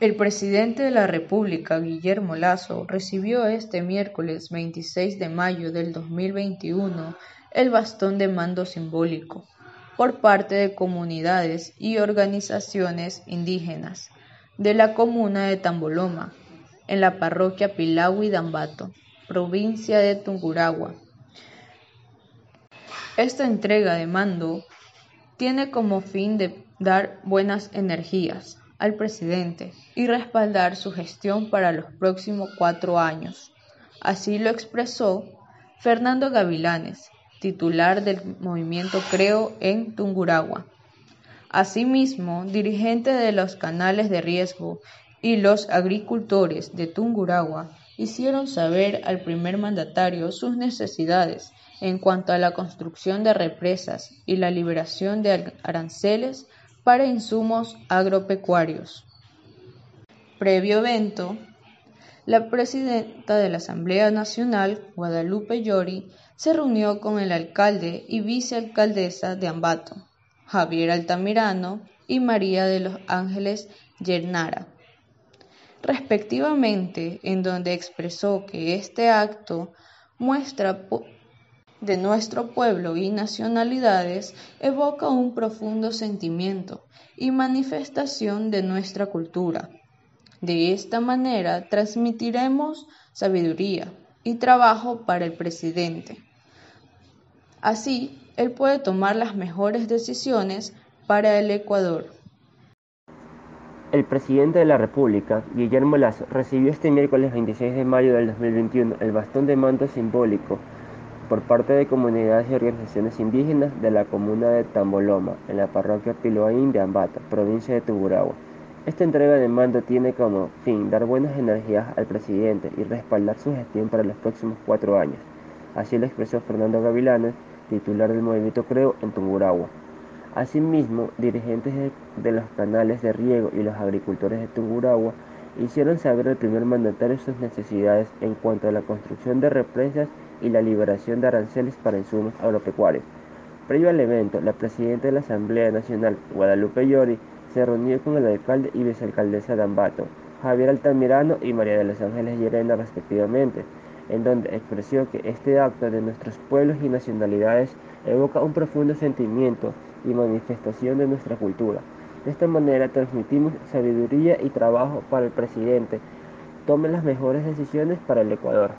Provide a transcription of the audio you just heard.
El presidente de la República, Guillermo Lasso, recibió este miércoles 26 de mayo del 2021 el bastón de mando simbólico por parte de comunidades y organizaciones indígenas de la comuna de Tamboloma, en la parroquia Pilawi Dambato, provincia de Tungurahua. Esta entrega de mando tiene como fin de dar buenas energías al presidente y respaldar su gestión para los próximos cuatro años. Así lo expresó Fernando Gavilanes, titular del movimiento Creo en Tungurahua. Asimismo, dirigente de los canales de riesgo y los agricultores de Tungurahua hicieron saber al primer mandatario sus necesidades en cuanto a la construcción de represas y la liberación de aranceles para insumos agropecuarios. Previo evento, la presidenta de la Asamblea Nacional, Guadalupe Llori, se reunió con el alcalde y vicealcaldesa de Ambato, Javier Altamirano y María de los Ángeles Yernara, respectivamente, en donde expresó que este acto muestra de nuestro pueblo y nacionalidades evoca un profundo sentimiento y manifestación de nuestra cultura. De esta manera transmitiremos sabiduría y trabajo para el presidente. Así, él puede tomar las mejores decisiones para el Ecuador. El presidente de la República, Guillermo Lazo, recibió este miércoles 26 de mayo del 2021 el bastón de mando simbólico por parte de comunidades y organizaciones indígenas de la comuna de Tamboloma, en la parroquia Piloaín de Ambata, provincia de Tungurahua. Esta entrega de mando tiene como fin dar buenas energías al presidente y respaldar su gestión para los próximos cuatro años. Así lo expresó Fernando Gavilanes, titular del movimiento Creo en Tungurahua. Asimismo, dirigentes de, los canales de riego y los agricultores de Tungurahua hicieron saber al primer mandatario sus necesidades en cuanto a la construcción de represas y la liberación de aranceles para insumos agropecuarios. Previo al evento, la presidenta de la Asamblea Nacional, Guadalupe Llori, se reunió con el alcalde y vicealcaldesa de Ambato, Javier Altamirano y María de los Ángeles Llerena respectivamente, en donde expresó que este acto de nuestros pueblos y nacionalidades evoca un profundo sentimiento y manifestación de nuestra cultura. De esta manera transmitimos sabiduría y trabajo para el presidente. Tome las mejores decisiones para el Ecuador.